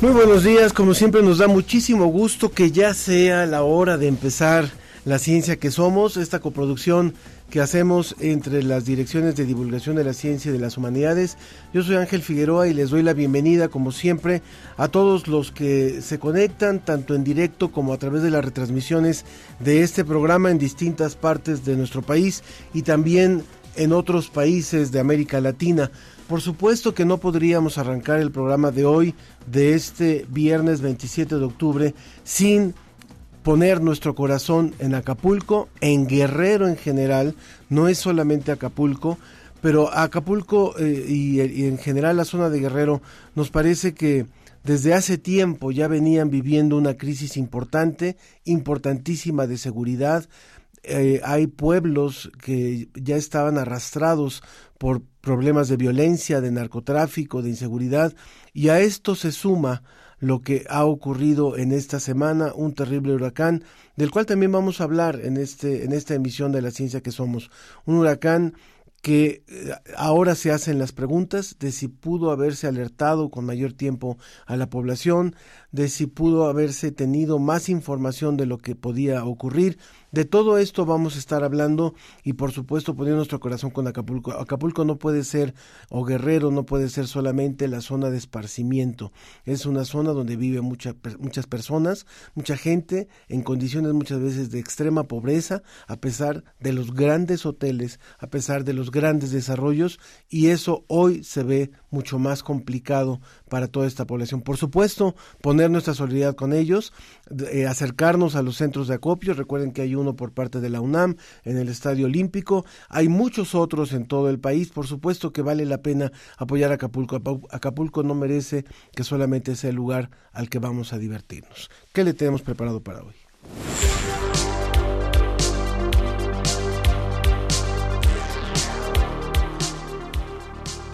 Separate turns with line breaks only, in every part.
Muy buenos días, como siempre nos da muchísimo gusto que ya sea la hora de empezar la ciencia que somos, esta coproducción que hacemos entre las direcciones de divulgación de la ciencia y de las humanidades. Yo soy Ángel Figueroa y les doy la bienvenida, como siempre, a todos los que se conectan, tanto en directo como a través de las retransmisiones de este programa en distintas partes de nuestro país y también en otros países de América Latina. Por supuesto que no podríamos arrancar el programa de hoy, de este viernes 27 de octubre, sin poner nuestro corazón en Acapulco, en Guerrero en general, no es solamente Acapulco, pero Acapulco eh, y, en general la zona de Guerrero nos parece que desde hace tiempo ya venían viviendo una crisis importante, importantísima de seguridad, eh, hay pueblos que ya estaban arrastrados por problemas de violencia, de narcotráfico, de inseguridad, y a esto se suma lo que ha ocurrido en esta semana, un terrible huracán, del cual también vamos a hablar en, este, en esta emisión de la ciencia que somos. Un huracán que eh, ahora se hacen las preguntas de si pudo haberse alertado con mayor tiempo a la población, de si pudo haberse tenido más información de lo que podía ocurrir. De todo esto vamos a estar hablando y por supuesto poniendo nuestro corazón con Acapulco. Acapulco no puede ser, o Guerrero no puede ser solamente la zona de esparcimiento. Es una zona donde vive mucha, muchas personas, mucha gente en condiciones muchas veces de extrema pobreza, a pesar de los grandes hoteles, a pesar de los grandes desarrollos y eso hoy se ve mucho más complicado para toda esta población. Por supuesto, poner nuestra solidaridad con ellos, eh, acercarnos a los centros de acopio. Recuerden que hay uno por parte de la UNAM en el Estadio Olímpico. Hay muchos otros en todo el país. Por supuesto que vale la pena apoyar a Acapulco. Acapulco no merece que solamente sea el lugar al que vamos a divertirnos. ¿Qué le tenemos preparado para hoy?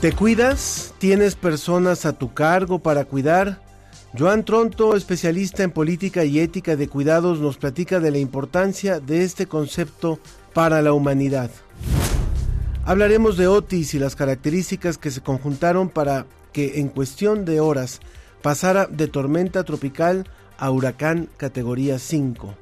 ¿Te cuidas? ¿Tienes personas a tu cargo para cuidar? Joan Tronto, especialista en política y ética de cuidados, nos platica de la importancia de este concepto para la humanidad. Hablaremos de Otis y las características que se conjuntaron para que en cuestión de horas pasara de tormenta tropical a huracán categoría 5.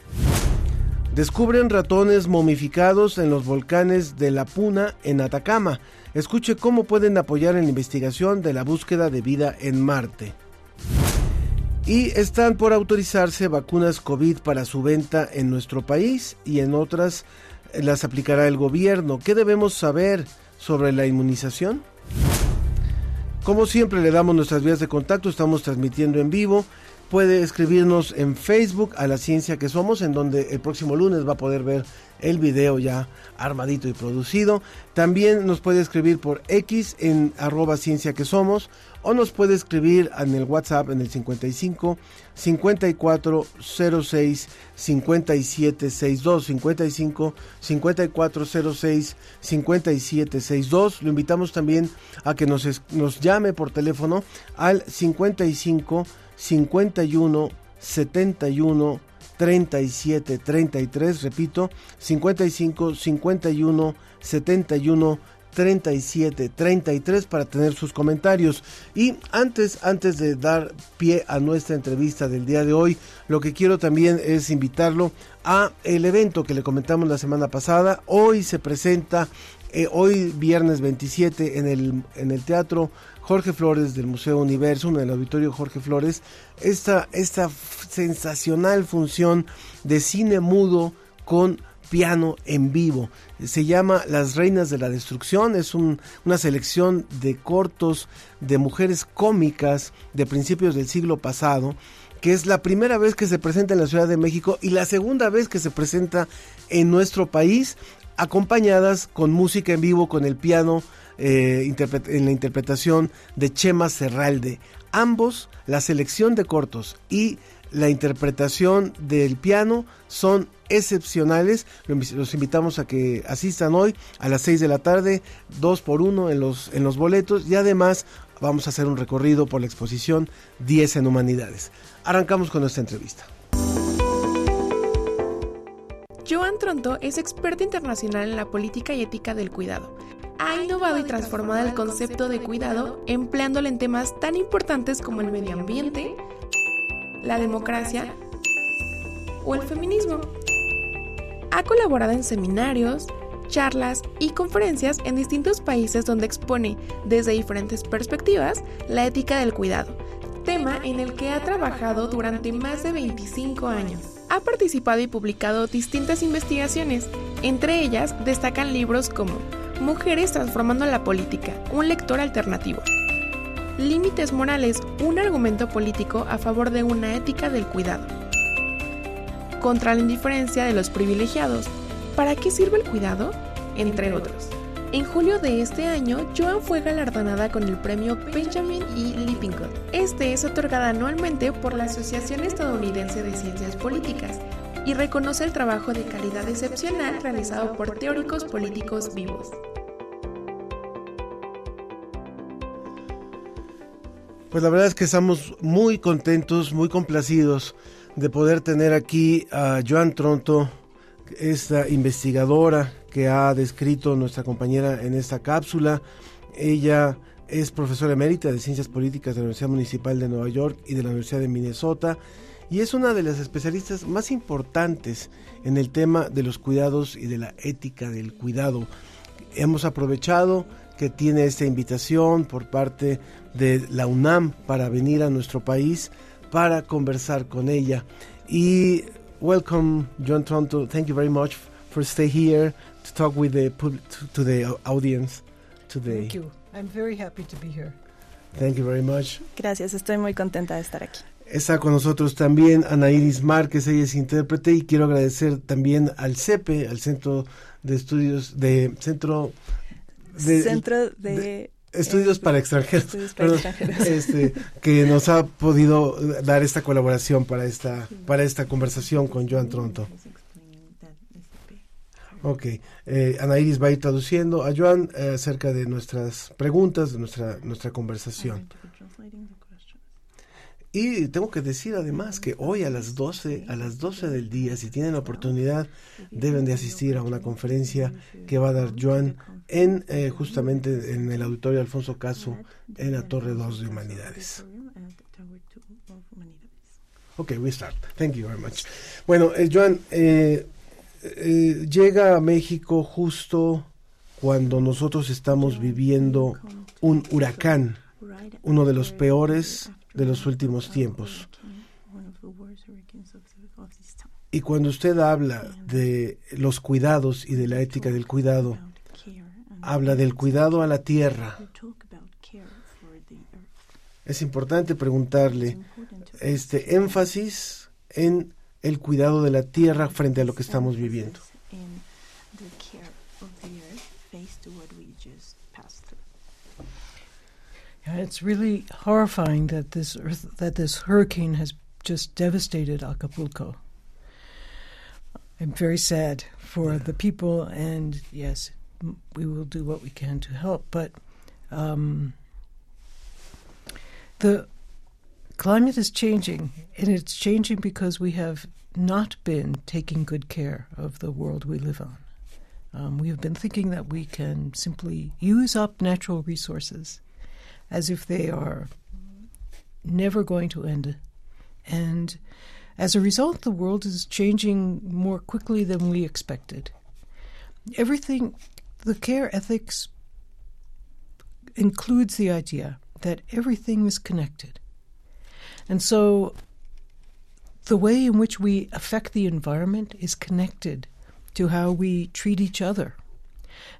Descubren ratones momificados en los volcanes de La Puna en Atacama. Escuche cómo pueden apoyar en la investigación de la búsqueda de vida en Marte. Y están por autorizarse vacunas COVID para su venta en nuestro país y en otras las aplicará el gobierno. ¿Qué debemos saber sobre la inmunización? Como siempre le damos nuestras vías de contacto, estamos transmitiendo en vivo puede escribirnos en Facebook a la ciencia que somos, en donde el próximo lunes va a poder ver el video ya armadito y producido. También nos puede escribir por X en arroba ciencia que somos o nos puede escribir en el WhatsApp en el 55 54 06 57 62 55 54 06 57 62. Lo invitamos también a que nos, nos llame por teléfono al 55 51 71 37 33, repito, 55 51 71 37 33 para tener sus comentarios. Y antes, antes de dar pie a nuestra entrevista del día de hoy, lo que quiero también es invitarlo a el evento que le comentamos la semana pasada. Hoy se presenta, eh, hoy viernes 27 en el, en el Teatro Jorge Flores del Museo Universo, en el auditorio Jorge Flores, esta, esta sensacional función de cine mudo con piano en vivo. Se llama Las Reinas de la Destrucción, es una selección de cortos de mujeres cómicas de principios del siglo pasado que es la primera vez que se presenta en la Ciudad de México y la segunda vez que se presenta en nuestro país, acompañadas con música en vivo, con el piano eh, en la interpretación de Chema Serralde. Ambos, la selección de cortos y la interpretación del piano son excepcionales. Los invitamos a que asistan hoy a las 6 de la tarde, 2 por 1 en los, en los boletos y además vamos a hacer un recorrido por la exposición 10 en Humanidades. Arrancamos con nuestra entrevista.
Joan Tronto es experta internacional en la política y ética del cuidado. Ha innovado y transformado el concepto de cuidado empleándolo en temas tan importantes como el medio ambiente, la democracia o el feminismo. Ha colaborado en seminarios, charlas y conferencias en distintos países donde expone desde diferentes perspectivas la ética del cuidado, tema en el que ha trabajado durante más de 25 años. Ha participado y publicado distintas investigaciones, entre ellas destacan libros como Mujeres transformando la política, un lector alternativo. Límites morales, un argumento político a favor de una ética del cuidado. Contra la indiferencia de los privilegiados, ¿para qué sirve el cuidado? Entre otros. En julio de este año, Joan fue galardonada con el premio Benjamin E. Lippincott. Este es otorgado anualmente por la Asociación Estadounidense de Ciencias Políticas y reconoce el trabajo de calidad excepcional realizado por teóricos políticos vivos.
Pues la verdad es que estamos muy contentos, muy complacidos de poder tener aquí a Joan Tronto, esta investigadora que ha descrito nuestra compañera en esta cápsula. Ella es profesora emérita de Ciencias Políticas de la Universidad Municipal de Nueva York y de la Universidad de Minnesota y es una de las especialistas más importantes en el tema de los cuidados y de la ética del cuidado. Hemos aprovechado que tiene esta invitación por parte de la UNAM para venir a nuestro país para conversar con ella. Y welcome, John Tronto. Thank you very much for stay here to talk with the to the audience today.
Thank you. I'm very happy to be here.
Thank you very much.
Gracias, estoy muy contenta de estar aquí.
Está con nosotros también Ana Iris Márquez, ella es intérprete y quiero agradecer también al CEPE, al Centro de Estudios de Centro
de, Centro de,
Estudios para extranjeros, Este, que nos ha podido dar esta colaboración para esta para esta conversación con Joan Tronto. Ok, eh, Ana Iris va a ir traduciendo a Joan eh, acerca de nuestras preguntas, de nuestra, nuestra conversación. Y tengo que decir además que hoy a las 12, a las 12 del día, si tienen la oportunidad, deben de asistir a una conferencia que va a dar Joan en eh, justamente en el auditorio Alfonso Caso en la Torre 2 de Humanidades. Ok, we start. Thank you very much. Bueno, eh, Joan, eh, eh, llega a México justo cuando nosotros estamos viviendo un huracán, uno de los peores de los últimos tiempos. Y cuando usted habla de los cuidados y de la ética del cuidado, habla del cuidado a la tierra. Es importante preguntarle este énfasis en el cuidado de la tierra frente a lo que estamos viviendo.
Yeah, it's really horrifying that this earth, that this hurricane has just devastated Acapulco. I'm very sad for the people, and yes, we will do what we can to help. But um, the climate is changing, and it's changing because we have not been taking good care of the world we live on. Um, we have been thinking that we can simply use up natural resources as if they are never going to end. And as a result, the world is changing more quickly than we expected. Everything, the care ethics includes the idea that everything is connected. And so the way in which we affect the environment is connected to how we treat each other.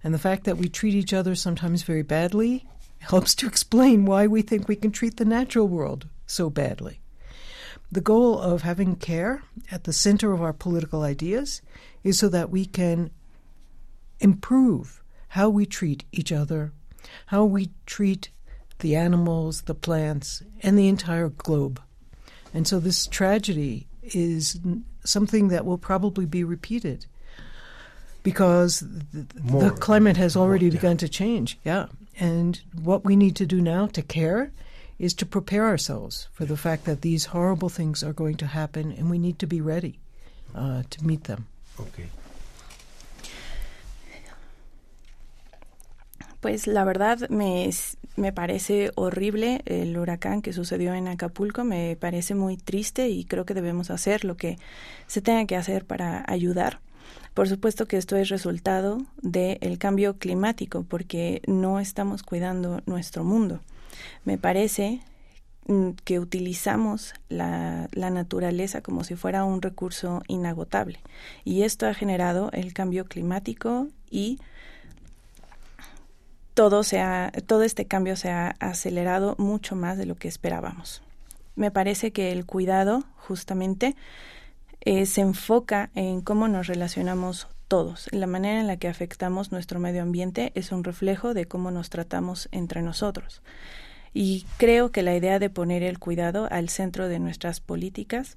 And the fact that we treat each other sometimes very badly helps to explain why we think we can treat the natural world so badly. the goal of having care at the center of our political ideas is so that we can improve how we treat each other, how we treat the animals, the plants, and the entire globe. And so this tragedy is something that will probably be repeated because the, the climate has already More, yeah. begun to change. Yeah. And what we need to do now to care is to prepare ourselves for the fact that these horrible things are going to happen and we need to be ready uh, to meet them.
Okay.
Pues la verdad me, me parece horrible el huracán que sucedió en Acapulco, me parece muy triste y creo que debemos hacer lo que se tenga que hacer para ayudar. Por supuesto que esto es resultado del cambio climático porque no estamos cuidando nuestro mundo. Me parece mm, que utilizamos la, la, naturaleza como si fuera un recurso inagotable y esto ha generado el cambio climático y todo, se todo este cambio se ha acelerado mucho más de lo que esperábamos. Me parece que el cuidado justamente eh, se enfoca en cómo nos relacionamos todos. La manera en la que afectamos nuestro medio ambiente es un reflejo de cómo nos tratamos entre nosotros. Y creo que la idea de poner el cuidado al centro de nuestras políticas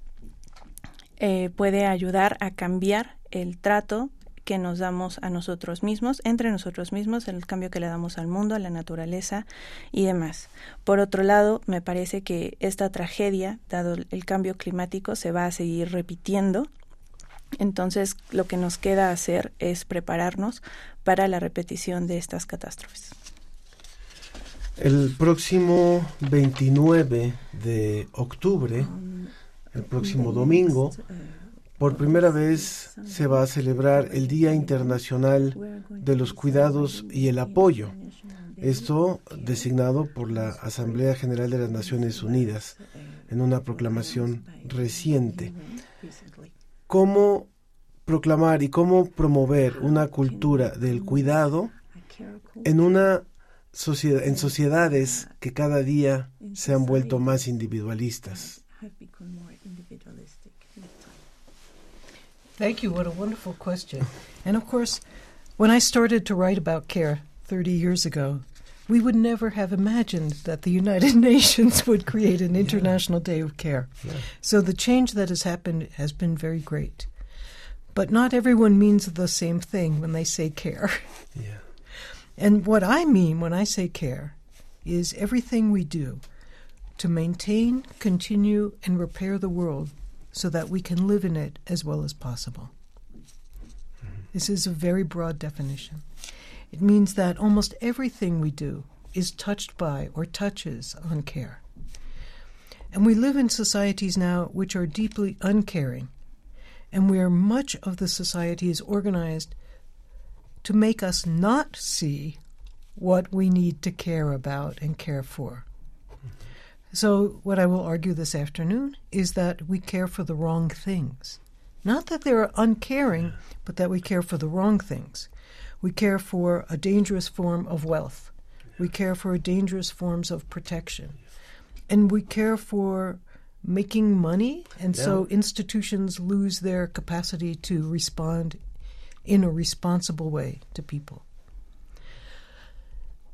eh, puede ayudar a cambiar el trato que nos damos a nosotros mismos, entre nosotros mismos, el cambio que le damos al mundo, a la naturaleza y demás. Por otro lado, me parece que esta tragedia, dado el cambio climático, se va a seguir repitiendo. Entonces, lo que nos queda hacer es prepararnos para la repetición de estas catástrofes.
El próximo 29 de octubre, el próximo domingo, por primera vez se va a celebrar el Día Internacional de los Cuidados y el Apoyo. Esto designado por la Asamblea General de las Naciones Unidas en una proclamación reciente. ¿Cómo proclamar y cómo promover una cultura del cuidado en una sociedad, en sociedades que cada día se han vuelto más individualistas?
Thank you. What a wonderful question. And of course, when I started to write about care 30 years ago, we would never have imagined that the United Nations would create an International yeah. Day of Care. Yeah. So the change that has happened has been very great. But not everyone means the same thing when they say care. Yeah. And what I mean when I say care is everything we do to maintain, continue, and repair the world so that we can live in it as well as possible. Mm-hmm. This is a very broad definition. It means that almost everything we do is touched by or touches on care. And we live in societies now which are deeply uncaring, and where much of the society is organized to make us not see what we need to care about and care for. So, what I will argue this afternoon is that we care for the wrong things. Not that they're uncaring, but that we care for the wrong things. We care for a dangerous form of wealth. We care for dangerous forms of protection. And we care for making money, and yeah. so institutions lose their capacity to respond in a responsible way to people.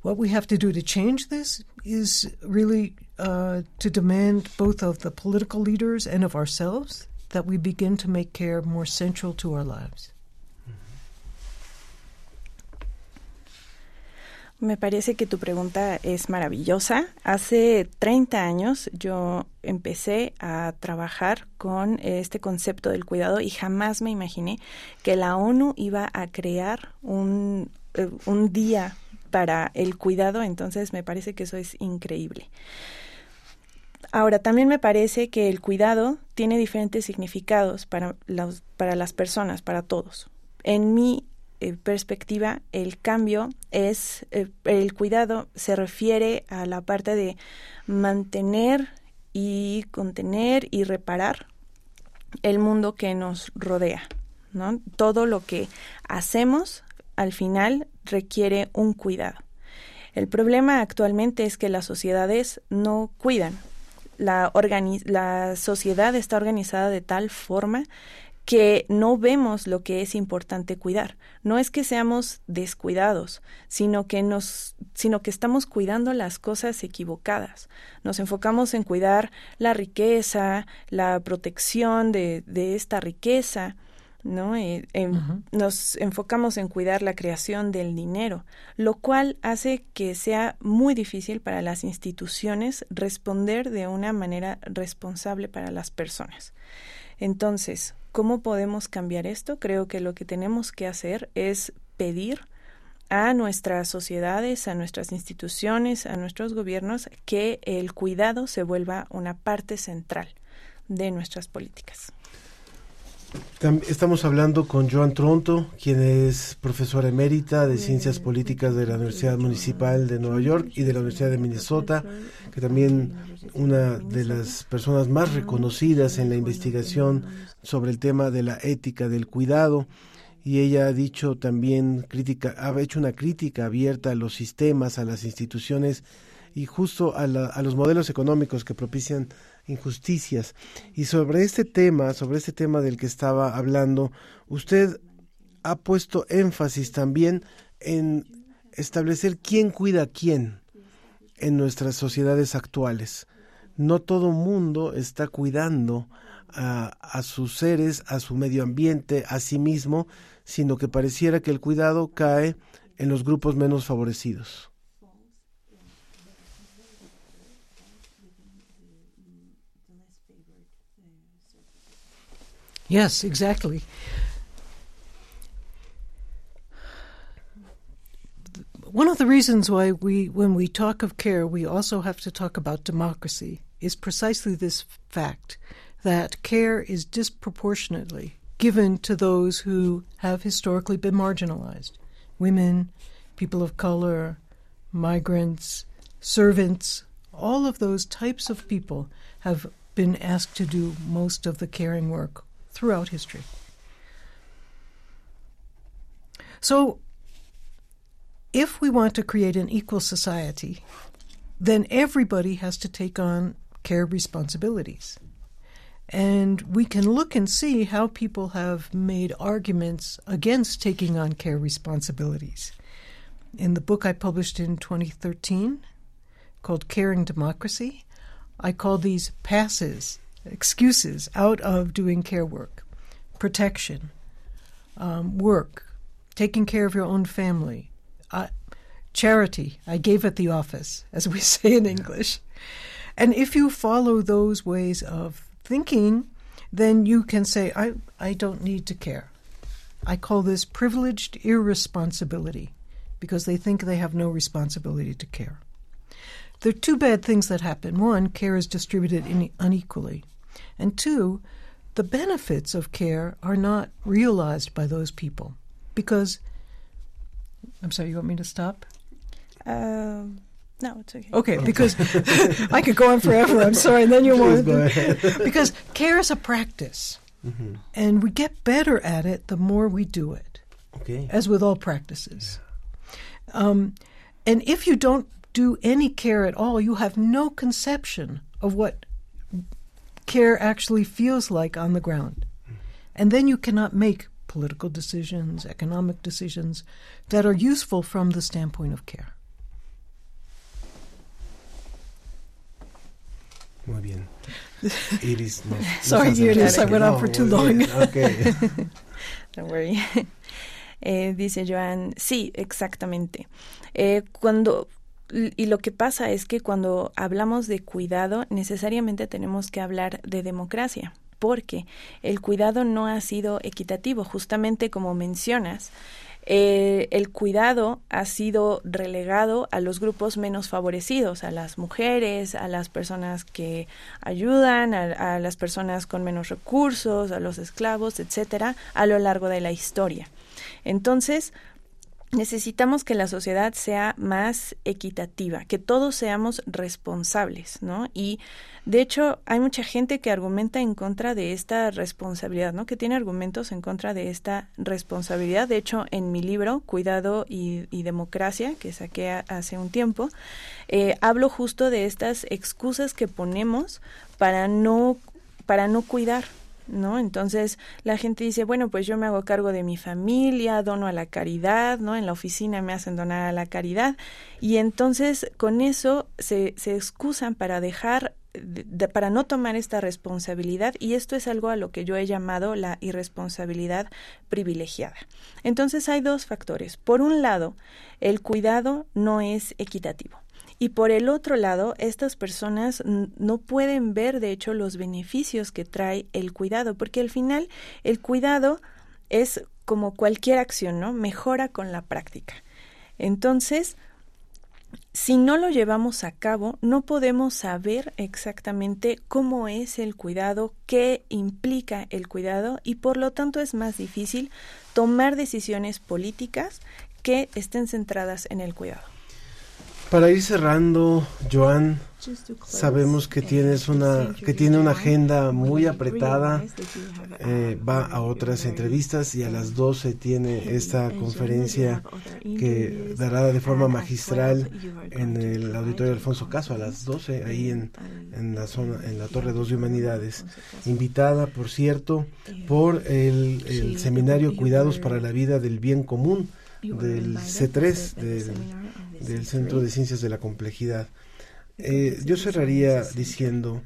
What we have to do to change this is really uh, to demand both of the political leaders and of ourselves that we begin to make care more central to our lives.
Me parece que tu pregunta es maravillosa. Hace 30 años yo empecé a trabajar con este concepto del cuidado y jamás me imaginé que la ONU iba a crear un, eh, un día para el cuidado, entonces me parece que eso es increíble. Ahora, también me parece que el cuidado tiene diferentes significados para, para las personas, para todos. En mi eh, perspectiva, el cambio es, eh, el cuidado se refiere a la parte de mantener y contener y reparar el mundo que nos rodea. ¿no? Todo lo que hacemos al final requiere un cuidado. El problema actualmente es que las sociedades no cuidan la, sociedad está organizada de tal forma que no vemos lo que es importante cuidar. No es que seamos descuidados, sino que nos, sino que estamos cuidando las cosas equivocadas. Nos enfocamos en cuidar la riqueza, la protección de esta riqueza, ¿no? Eh, nos enfocamos en cuidar la creación del dinero, lo cual hace que sea muy difícil para las instituciones responder de una manera responsable para las personas. Entonces, ¿cómo podemos cambiar esto? Creo que lo que tenemos que hacer es pedir a nuestras sociedades, a nuestras instituciones, a nuestros gobiernos, que el cuidado se vuelva una parte central de nuestras políticas.
Estamos hablando con Joan Tronto, quien es profesora emérita de Ciencias Políticas de la Universidad Municipal de Nueva York y de la Universidad de Minnesota, que también una de las personas más reconocidas en la investigación sobre el tema de la ética del cuidado. Y ella ha dicho también crítica, ha hecho una crítica abierta a los sistemas, a las instituciones y justo a, a los modelos económicos que propician injusticias. Y sobre este tema, sobre este tema del que estaba hablando, usted ha puesto énfasis también en establecer quién cuida a quién en nuestras sociedades actuales. No todo mundo está cuidando a, a, sus seres, a su medio ambiente, a sí mismo, sino que pareciera que el cuidado cae en los grupos menos favorecidos.
Yes, exactly. One of the reasons why we, when we talk of care, we also have to talk about democracy is precisely this fact that care is disproportionately given to those who have historically been marginalized women, people of color, migrants, servants, all of those types of people have been asked to do most of the caring work throughout history. So, if we want to create an equal society, then everybody has to take on care responsibilities. And we can look and see how people have made arguments against taking on care responsibilities. In the book I published in 2013 called Caring Democracy, I call these passes excuses out of doing care work, protection, um, work, taking care of your own family, uh, charity. I gave at the office, as we say in English. And if you follow those ways of thinking, then you can say, I, I don't need to care. I call this privileged irresponsibility because they think they have no responsibility to care. There are two bad things that happen. One, care is distributed in, unequally. And two, the benefits of care are not realized by those people because. I'm sorry, you want me to stop?
Um, no, it's okay.
Okay, because I could go on forever. I'm sorry, and then you'll want because care is a practice, mm-hmm. and we get better at it the more we do it.
Okay.
As with all practices, um, and if you don't do any care at all, you have no conception of what care actually feels like on the ground. And then you cannot make political decisions, economic decisions that are useful from the standpoint of care.
Muy bien. Iris, no,
Sorry, Iris, I went on for too long.
Okay.
Don't worry. Eh, dice Joan, sí, exactamente. Eh, cuando y lo que pasa es que cuando hablamos de cuidado, necesariamente tenemos que hablar de democracia, porque el cuidado no ha sido equitativo, justamente como mencionas. Eh, el cuidado ha sido relegado a los grupos menos favorecidos, a las mujeres, a las personas que ayudan, a, a las personas con menos recursos, a los esclavos, etcétera, a lo largo de la historia. Entonces, necesitamos que la sociedad sea más equitativa, que todos seamos responsables, ¿no? Y de hecho hay mucha gente que argumenta en contra de esta responsabilidad, ¿no? Que tiene argumentos en contra de esta responsabilidad. De hecho, en mi libro Cuidado y, Democracia, que saqué hace un tiempo, eh, hablo justo de estas excusas que ponemos para no para no cuidar, ¿no? Entonces la gente dice, bueno, pues yo me hago cargo de mi familia, dono a la caridad, ¿no? En la oficina me hacen donar a la caridad y entonces con eso se, se excusan para dejar para no tomar esta responsabilidad y esto es algo a lo que yo he llamado la irresponsabilidad privilegiada. Entonces hay dos factores. Por un lado, el cuidado no es equitativo. Y por el otro lado, estas personas no pueden ver, de hecho, los beneficios que trae el cuidado, porque al final el cuidado es como cualquier acción, ¿no? Mejora con la práctica. Entonces, si no lo llevamos a cabo, no podemos saber exactamente cómo es el cuidado, qué implica el cuidado y por lo tanto es más difícil tomar decisiones políticas que estén centradas en el cuidado.
Para ir cerrando, Joan, sabemos que tienes una que tiene una agenda muy apretada, eh, va a otras entrevistas y a las 12 tiene esta conferencia que dará de forma magistral en el auditorio Alfonso Caso a las 12 ahí en, en la zona en la Torre 2 de Humanidades, invitada por cierto por el, el seminario Cuidados para la vida del bien común del C3 del del Centro de Ciencias de la Complejidad. Eh, yo cerraría diciendo,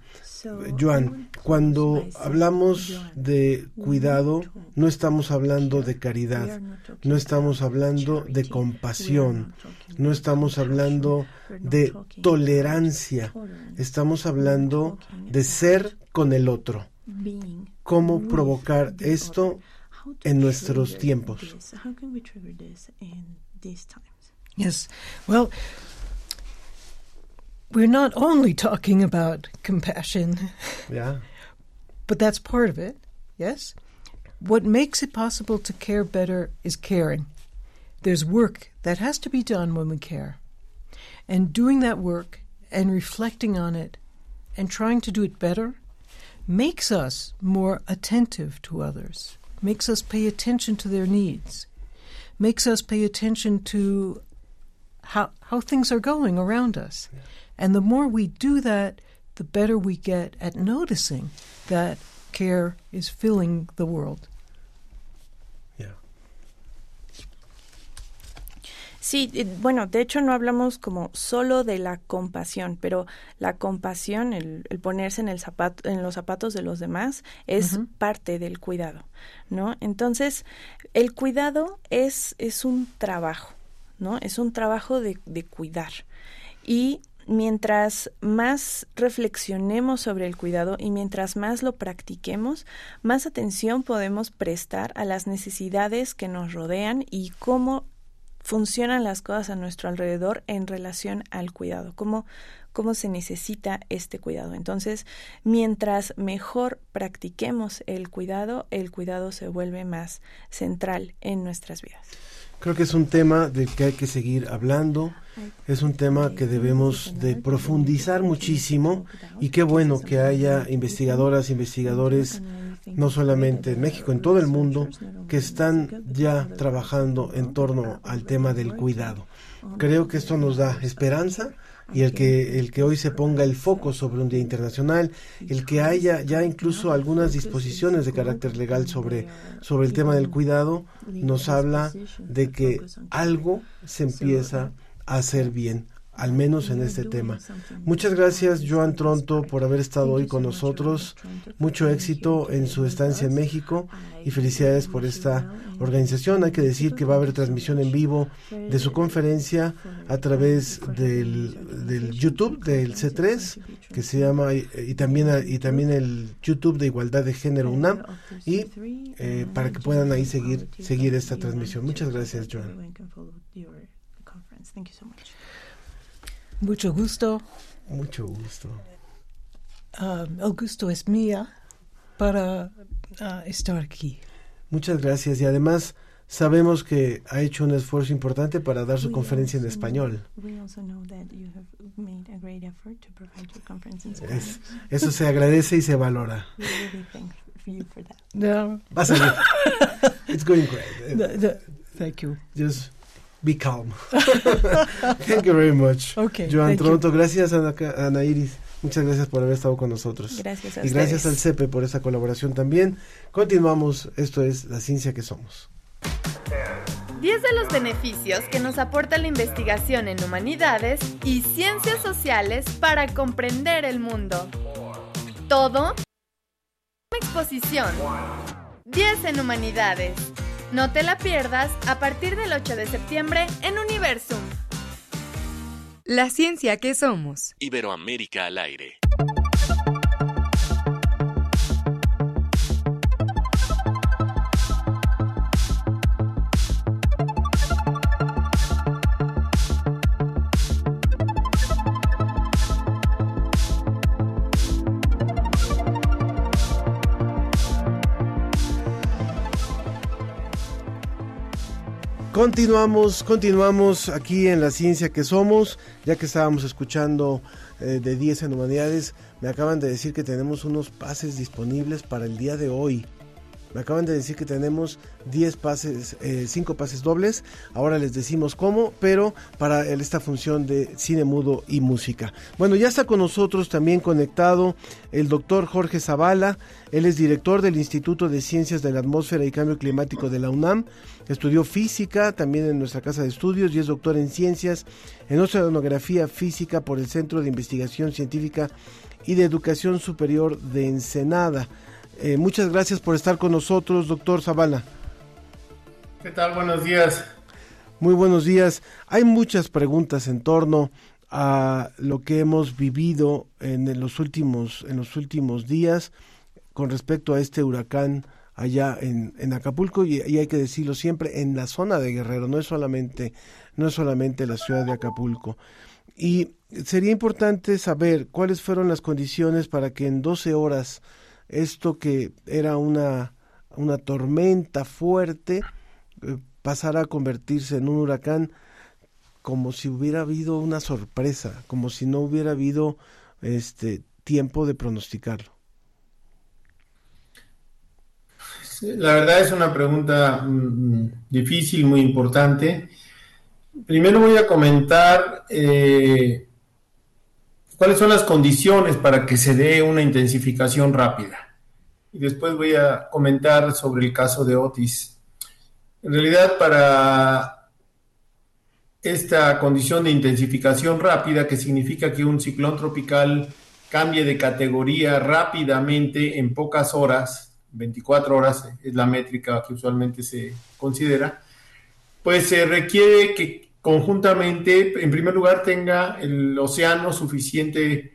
Joan, cuando hablamos de cuidado, no estamos hablando de caridad, no estamos hablando de compasión, no estamos hablando de tolerancia, estamos hablando de ser con el otro. ¿Cómo provocar esto en nuestros tiempos?
Yes. Well, we're not only talking about compassion.
Yeah.
But that's part of it. Yes. What makes it possible to care better is caring. There's work that has to be done when we care. And doing that work and reflecting on it and trying to do it better makes us more attentive to others, makes us pay attention to their needs, makes us pay attention to how how things are going around us. Yeah. And the more we do that, the better we get at noticing that care is filling the world.
Yeah.
Sí, bueno, de hecho no hablamos como solo de la compasión, pero la compasión, el, el ponerse en el zapato, en los zapatos de los demás, es uh -huh. parte del cuidado, ¿no? Entonces, el cuidado es, es un trabajo. ¿No? Es un trabajo de, de cuidar. Y mientras más reflexionemos sobre el cuidado y mientras más lo practiquemos, más atención podemos prestar a las necesidades que nos rodean y cómo funcionan las cosas a nuestro alrededor en relación al cuidado, cómo, cómo se necesita este cuidado. Entonces, mientras mejor practiquemos el cuidado, el cuidado se vuelve más central en nuestras vidas.
Creo que es un tema del que hay que seguir hablando, es un tema que debemos de profundizar muchísimo. Y qué bueno que haya investigadoras, investigadores, no solamente en México, en todo el mundo, que están ya trabajando en torno al tema del cuidado. Creo que esto nos da esperanza y el que el que hoy se ponga el foco sobre un día internacional, el que haya ya incluso algunas disposiciones de carácter legal sobre sobre el tema del cuidado nos habla de que algo se empieza a hacer bien al menos en este tema. Muchas gracias, Joan Tronto, por haber estado hoy con nosotros. Mucho éxito en su estancia en México y felicidades por esta organización. Hay que decir que va a haber transmisión en vivo de su conferencia a través del, del YouTube del C3, que se llama, y, también, y también el YouTube de Igualdad de Género UNAM, y eh, para que puedan ahí seguir, seguir esta transmisión. Muchas gracias, Joan.
Mucho gusto.
Mucho gusto.
Uh, el gusto es mía para uh, estar aquí.
Muchas gracias y además sabemos que ha hecho un esfuerzo importante para dar su conferencia en español. eso se agradece y se valora.
No.
Va It's going great.
thank you.
Just be calm. thank you very much.
Okay.
Joan Toronto, gracias Ana, Ana Iris. Muchas gracias por haber estado con nosotros.
Gracias a
Y gracias al CEPE por esa colaboración también. Continuamos, esto es La Ciencia que Somos.
10 de los beneficios que nos aporta la investigación en humanidades y ciencias sociales para comprender el mundo. Todo exposición. 10 en humanidades. No te la pierdas a partir del 8 de septiembre en Universum. La ciencia que somos.
Iberoamérica al aire.
Continuamos, continuamos aquí en la ciencia que somos, ya que estábamos escuchando eh, de 10 en humanidades, me acaban de decir que tenemos unos pases disponibles para el día de hoy. Me acaban de decir que tenemos 10 pases, 5 eh, pases dobles. Ahora les decimos cómo, pero para esta función de cine mudo y música. Bueno, ya está con nosotros también conectado el doctor Jorge Zavala. Él es director del Instituto de Ciencias de la Atmósfera y Cambio Climático de la UNAM. Estudió física también en nuestra casa de estudios y es doctor en ciencias en oceanografía física por el Centro de Investigación Científica y de Educación Superior de Ensenada. Eh, muchas gracias por estar con nosotros, doctor Zavala.
¿Qué tal? Buenos días.
Muy buenos días. Hay muchas preguntas en torno a lo que hemos vivido en los últimos, en los últimos días con respecto a este huracán allá en, en Acapulco y, y, hay que decirlo siempre en la zona de Guerrero, no es solamente, no es solamente la ciudad de Acapulco. Y sería importante saber cuáles fueron las condiciones para que en 12 horas esto que era una, una tormenta fuerte eh, pasara a convertirse en un huracán como si hubiera habido una sorpresa, como si no hubiera habido este tiempo de pronosticarlo.
La verdad es una pregunta mm, difícil, muy importante. Primero voy a comentar eh, cuáles son las condiciones para que se dé una intensificación rápida. Y después voy a comentar sobre el caso de Otis. En realidad, para esta condición de intensificación rápida, que significa que un ciclón tropical cambie de categoría rápidamente en pocas horas, 24 horas es la métrica que usualmente se considera, pues se requiere que conjuntamente, en primer lugar, tenga el océano suficiente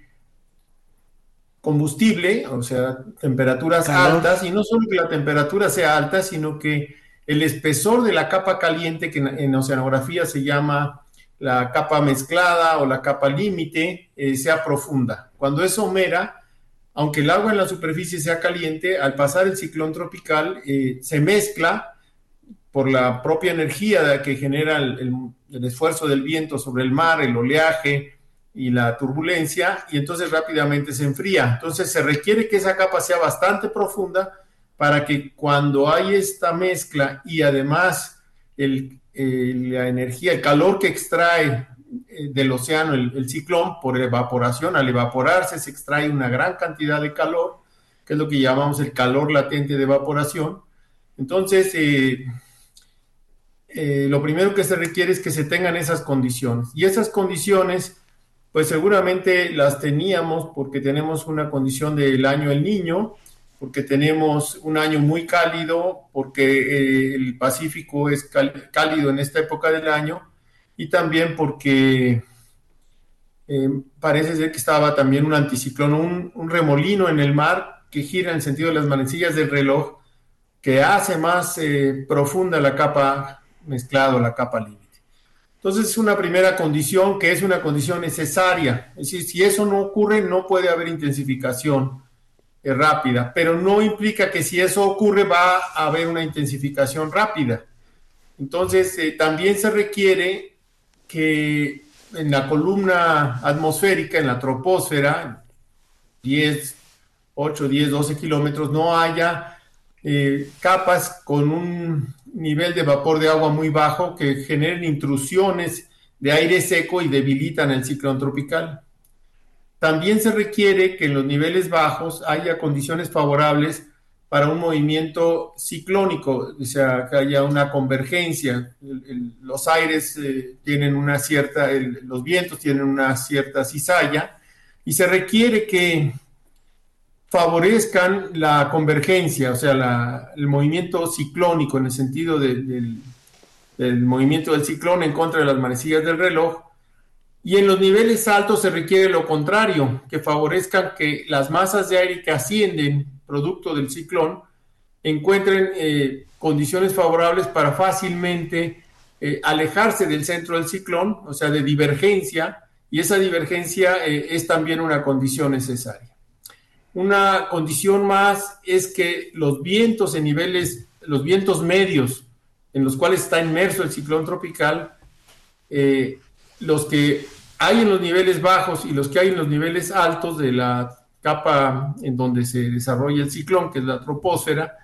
combustible, o sea, temperaturas altas, y no solo que la temperatura sea alta, sino que el espesor de la capa caliente, que en, oceanografía se llama la capa mezclada o la capa límite, eh, sea profunda. Cuando es somera, aunque el agua en la superficie sea caliente, al pasar el ciclón tropical eh, se mezcla por la propia energía que genera el, esfuerzo del viento sobre el mar, el oleaje y la turbulencia, y entonces rápidamente se enfría. Entonces se requiere que esa capa sea bastante profunda para que cuando hay esta mezcla y además la energía, el calor que extrae eh, del océano el, ciclón por evaporación, al evaporarse se extrae una gran cantidad de calor, que es lo que llamamos el calor latente de evaporación. Entonces, eh, eh, lo primero que se requiere es que se tengan esas condiciones. Y esas condiciones, pues seguramente las teníamos porque tenemos una condición del año el niño, porque tenemos un año muy cálido, porque eh, el Pacífico es cálido en esta época del año, y también porque eh, parece ser que estaba también un anticiclón, un, remolino en el mar que gira en el sentido de las manecillas del reloj, que hace más profunda la capa mezclado la capa límite. Entonces es una primera condición que es una condición necesaria. Es decir, si eso no ocurre, no puede haber intensificación eh, rápida, pero no implica que si eso ocurre va a haber una intensificación rápida. Entonces, eh, también se requiere que en la columna atmosférica, en la troposfera, 10, 8, 10, 12 kilómetros, no haya eh, capas con un nivel de vapor de agua muy bajo que generen intrusiones de aire seco y debilitan el ciclón tropical. También se requiere que en los niveles bajos haya condiciones favorables para un movimiento ciclónico, o sea, que haya una convergencia. los aires eh, tienen una cierta, los vientos tienen una cierta cizalla y se requiere que favorezcan la convergencia, o sea, el movimiento ciclónico en el sentido del, movimiento del ciclón en contra de las manecillas del reloj y en los niveles altos se requiere lo contrario, que favorezcan que las masas de aire que ascienden producto del ciclón encuentren eh, condiciones favorables para fácilmente eh, alejarse del centro del ciclón, o sea, de divergencia, y esa divergencia eh, es también una condición necesaria. Una condición más es que los vientos en niveles, los vientos medios en los cuales está inmerso el ciclón tropical, los que hay en los niveles bajos y los que hay en los niveles altos de la capa en donde se desarrolla el ciclón, que es la troposfera,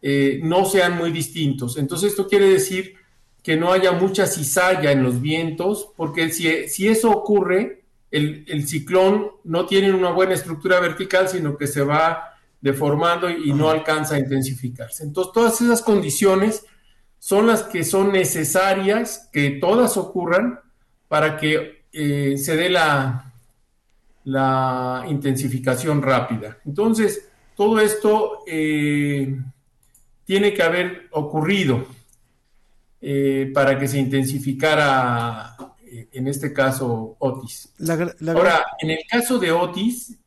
eh, no sean muy distintos. Entonces esto quiere decir que no haya mucha cizalla en los vientos, porque si, si eso ocurre, el, el, ciclón no tiene una buena estructura vertical, sino que se va deformando y no alcanza a intensificarse. Entonces todas esas condiciones son las que son necesarias que todas ocurran para que eh, se dé la, la intensificación rápida. Entonces, todo esto eh, tiene que haber ocurrido eh, para que se intensificara, en este caso, Otis. Ahora, en el caso de Otis,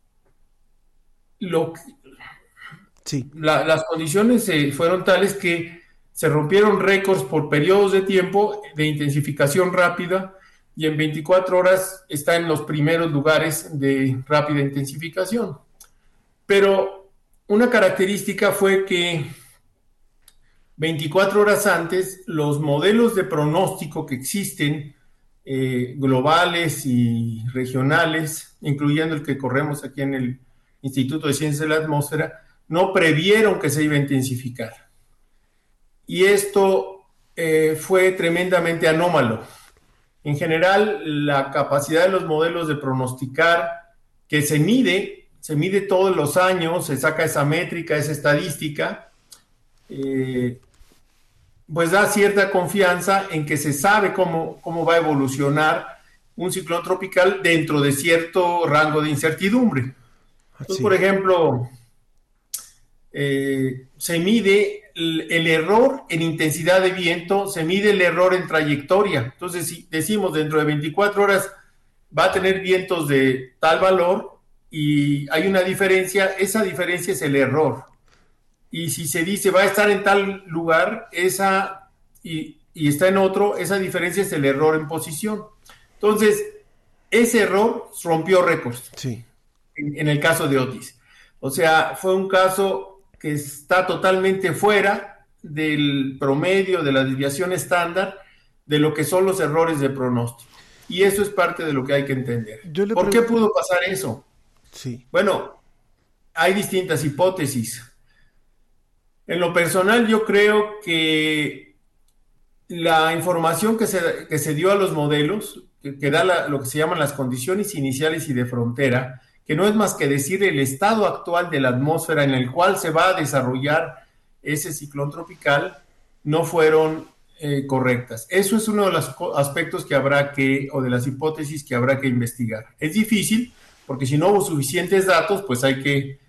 lo, sí. las condiciones fueron tales que se rompieron récords por periodos de tiempo de intensificación rápida y en 24 horas está en los primeros lugares de rápida intensificación. Pero una característica fue que 24 horas antes los modelos de pronóstico que existen, eh, globales y regionales, incluyendo el que corremos aquí en el Instituto de Ciencias de la Atmósfera, no previeron que se iba a intensificar. Y esto eh, fue tremendamente anómalo en general, la capacidad de los modelos de pronosticar, que se mide, se mide todos los años, se saca esa métrica, esa estadística, eh, pues da cierta confianza en que se sabe cómo, cómo va a evolucionar un ciclón tropical dentro de cierto rango de incertidumbre. Entonces, por ejemplo, eh, se mide el, error en intensidad de viento, se mide el error en trayectoria. Entonces, si decimos dentro de 24 horas va a tener vientos de tal valor y hay una diferencia, esa diferencia es el error. Y si se dice va a estar en tal lugar, esa y, está en otro, esa diferencia es el error en posición. Entonces, ese error rompió récords.
Sí.
en el caso de Otis. O sea, fue un caso que está totalmente fuera del promedio, de la desviación estándar, de lo que son los errores de pronóstico. Y eso es parte de lo que hay que entender. ¿Por qué pudo pasar eso?
Sí.
Bueno, hay distintas hipótesis. En lo personal, yo creo que la información que se, que se dio a los modelos, que, da lo que se llaman las condiciones iniciales y de frontera, que no es más que decir el estado actual de la atmósfera en el cual se va a desarrollar ese ciclón tropical, no fueron eh, correctas. Eso es uno de los aspectos que habrá que, o de las hipótesis que habrá que investigar. Es difícil, porque si no hubo suficientes datos, pues hay que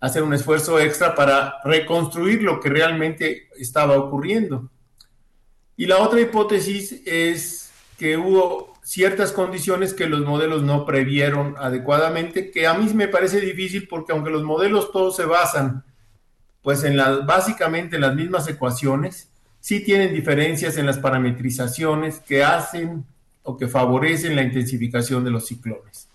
hacer un esfuerzo extra para reconstruir lo que realmente estaba ocurriendo. Y la otra hipótesis es que hubo ciertas condiciones que los modelos no previeron adecuadamente, que a mí me parece difícil porque aunque los modelos todos se basan pues en las básicamente en las mismas ecuaciones, sí tienen diferencias en las parametrizaciones que hacen o que favorecen la intensificación de los ciclones.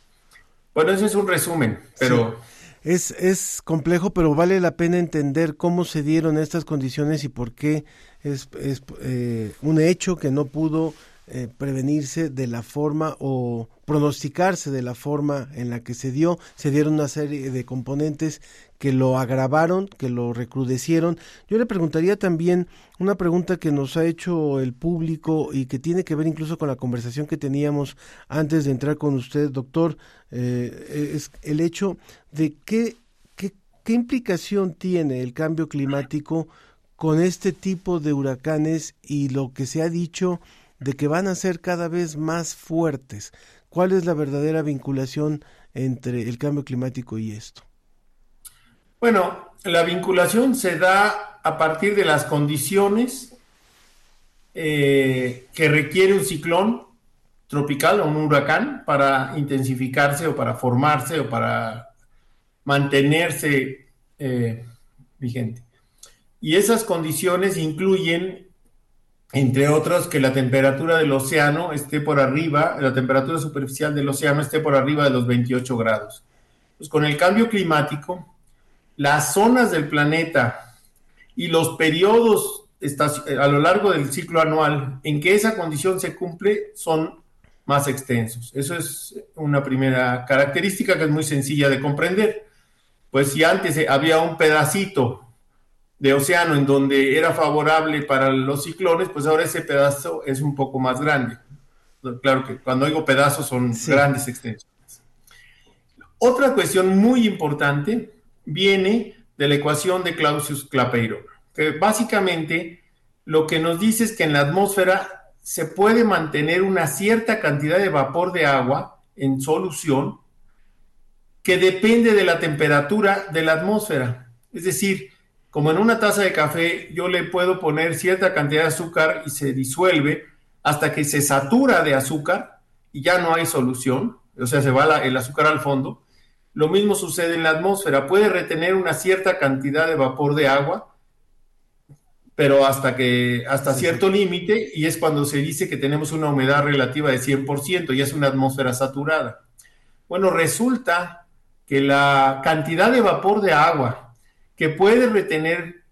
Bueno, ese es un resumen, pero
es, es complejo, pero vale la pena entender cómo se dieron estas condiciones y por qué es, es eh, un hecho que no pudo eh, prevenirse de la forma o pronosticarse de la forma en la que se dio. Se dieron una serie de componentes que lo agravaron, que lo recrudecieron. Yo le preguntaría también una pregunta que nos ha hecho el público y que tiene que ver incluso con la conversación que teníamos antes de entrar con usted, doctor, eh, es el hecho de qué, qué, qué implicación tiene el cambio climático con este tipo de huracanes y lo que se ha dicho de que van a ser cada vez más fuertes. ¿Cuál es la verdadera vinculación entre el cambio climático y esto?
Bueno, la vinculación se da a partir de las condiciones eh, que requiere un ciclón tropical o un huracán para intensificarse o para formarse o para mantenerse eh, vigente. Y esas condiciones incluyen entre otros, que la temperatura del océano esté por arriba, la temperatura superficial del océano esté por arriba de los 28 grados. Pues con el cambio climático, las zonas del planeta y los periodos a lo largo del ciclo anual en que esa condición se cumple son más extensos. Eso es una primera característica que es muy sencilla de comprender. Pues si antes había un pedacito de océano en donde era favorable para los ciclones, pues ahora ese pedazo es un poco más grande. Claro que cuando digo pedazos son grandes extensiones. Otra cuestión muy importante viene de la ecuación de Clausius-Clapeyron, que básicamente lo que nos dice es que en la atmósfera se puede mantener una cierta cantidad de vapor de agua en solución que depende de la temperatura de la atmósfera. Es decir, como en una taza de café yo le puedo poner cierta cantidad de azúcar y se disuelve hasta que se satura de azúcar y ya no hay solución, o sea, se va el azúcar al fondo. Lo mismo sucede en la atmósfera, puede retener una cierta cantidad de vapor de agua, pero hasta que hasta cierto límite y es cuando se dice que tenemos una humedad relativa de 100% y es una atmósfera saturada. Bueno, resulta que la cantidad de vapor de agua que puede retener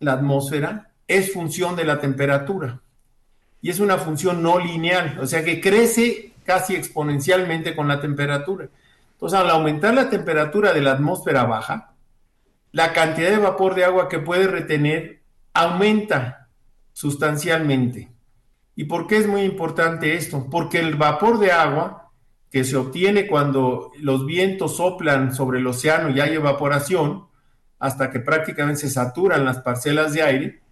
la atmósfera es función de la temperatura. Y es una función no lineal, o sea que crece casi exponencialmente con la temperatura. Entonces, al aumentar la temperatura de la atmósfera baja, la cantidad de vapor de agua que puede retener aumenta sustancialmente. ¿Y por qué es muy importante esto? Porque el vapor de agua que se obtiene cuando los vientos soplan sobre el océano y hay evaporación, hasta que prácticamente se saturan las parcelas de aire.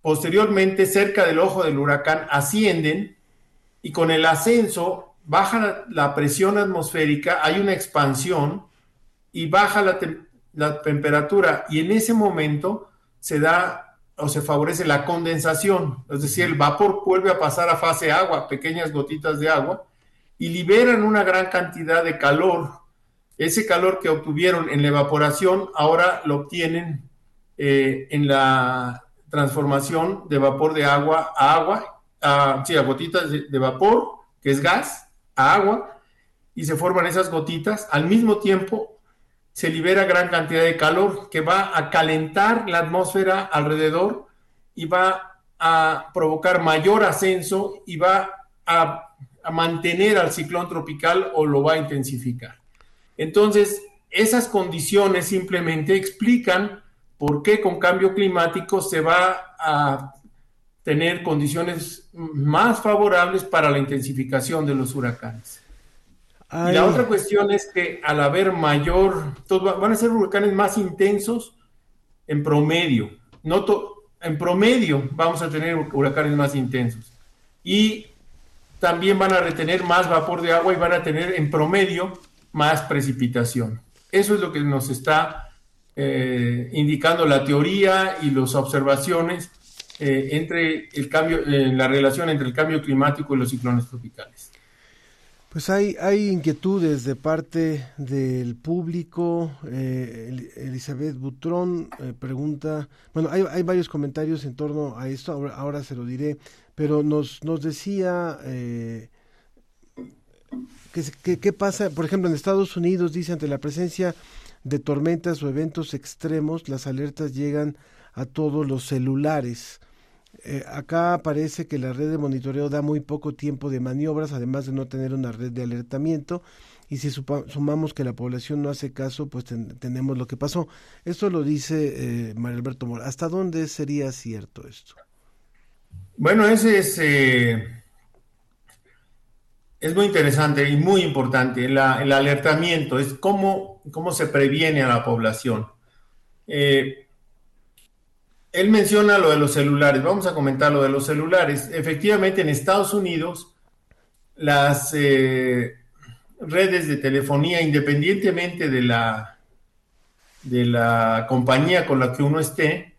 Posteriormente, cerca del ojo del huracán, ascienden y con el ascenso baja la, presión atmosférica, hay una expansión y baja la, temperatura. Y en ese momento se da o se favorece la condensación, es decir, el vapor vuelve a pasar a fase agua, pequeñas gotitas de agua, y liberan una gran cantidad de calor. Ese calor que obtuvieron en la evaporación ahora lo obtienen eh, en la transformación de vapor de agua a agua, a, sí, a gotitas de, vapor, que es gas, a agua, y se forman esas gotitas. Al mismo tiempo se libera gran cantidad de calor que va a calentar la atmósfera alrededor y va a provocar mayor ascenso y va a mantener al ciclón tropical o lo va a intensificar. Entonces, esas condiciones simplemente explican por qué con cambio climático se va a tener condiciones más favorables para la intensificación de los huracanes. Y la otra cuestión es que al haber mayor, van a ser huracanes más intensos en promedio. No en promedio vamos a tener huracanes más intensos. Y también van a retener más vapor de agua y van a tener en promedio más precipitación. Eso es lo que nos está eh, indicando la teoría y las observaciones eh, entre el cambio, eh, la relación entre el cambio climático y los ciclones tropicales.
Pues hay, hay inquietudes de parte del público. Elizabeth Butrón pregunta, bueno, hay, hay, varios comentarios en torno a esto, ahora, ahora se lo diré, pero nos, nos decía ¿Qué, pasa? Por ejemplo, en Estados Unidos dice ante la presencia de tormentas o eventos extremos, las alertas llegan a todos los celulares. Eh, acá parece que la red de monitoreo da muy poco tiempo de maniobras, además de no tener una red de alertamiento. Y si sumamos que la población no hace caso, pues tenemos lo que pasó. Esto lo dice eh, María Alberto Mora. ¿Hasta dónde sería cierto esto?
Bueno, ese es, eh, es muy interesante y muy importante. el alertamiento es cómo, cómo se previene a la población. Eh, él menciona lo de los celulares. Vamos a comentar lo de los celulares. Efectivamente, en Estados Unidos, las eh, redes de telefonía, independientemente de la, de la compañía con la que uno esté,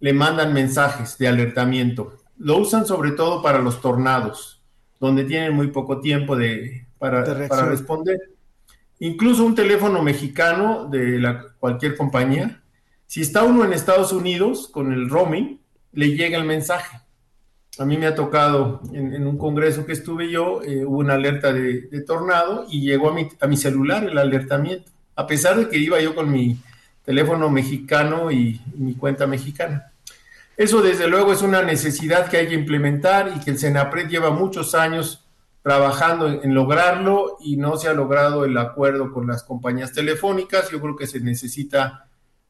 le mandan mensajes de alertamiento. Lo usan sobre todo para los tornados, donde tienen muy poco tiempo de, para, para responder. Incluso un teléfono mexicano de la, cualquier compañía si está uno en Estados Unidos con el roaming, le llega el mensaje. A mí me ha tocado en, un congreso que estuve yo, eh, hubo una alerta de, tornado y llegó a mi, a mi, celular el alertamiento, a pesar de que iba yo con mi teléfono mexicano y, mi cuenta mexicana. Eso desde luego es una necesidad que hay que implementar y que el Senapred lleva muchos años trabajando en lograrlo y no se ha logrado el acuerdo con las compañías telefónicas. Yo creo que se necesita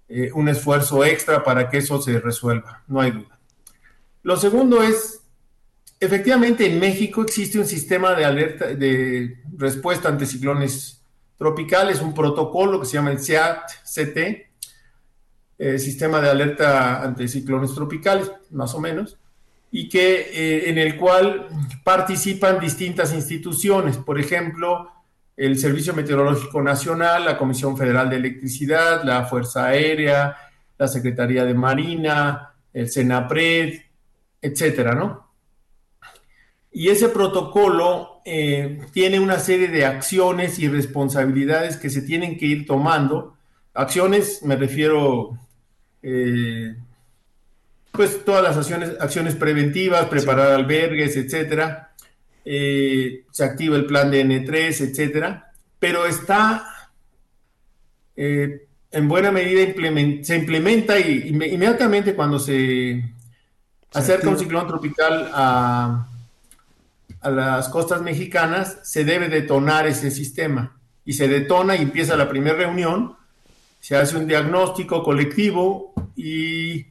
eh, un esfuerzo extra para que eso se resuelva, no hay duda. Lo segundo es, efectivamente en México existe un sistema de alerta, de respuesta ante ciclones tropicales, un protocolo que se llama el SEAT-CT, eh, Sistema de Alerta ante Ciclones Tropicales, más o menos, y que eh, en el cual participan distintas instituciones, por ejemplo, el Servicio Meteorológico Nacional, la Comisión Federal de Electricidad, la Fuerza Aérea, la Secretaría de Marina, el CENAPRED, etcétera, ¿no? Y ese protocolo eh, tiene una serie de acciones y responsabilidades que se tienen que ir tomando. Acciones, me refiero, eh, pues todas las acciones, acciones preventivas, preparar albergues, etcétera eh, se activa el plan de N3, etcétera, pero está eh, en buena medida se implementa y, inmediatamente cuando se, acerca un ciclón tropical a, a las costas mexicanas, se debe detonar ese sistema. Y se detona y empieza la primera reunión, se hace un diagnóstico colectivo y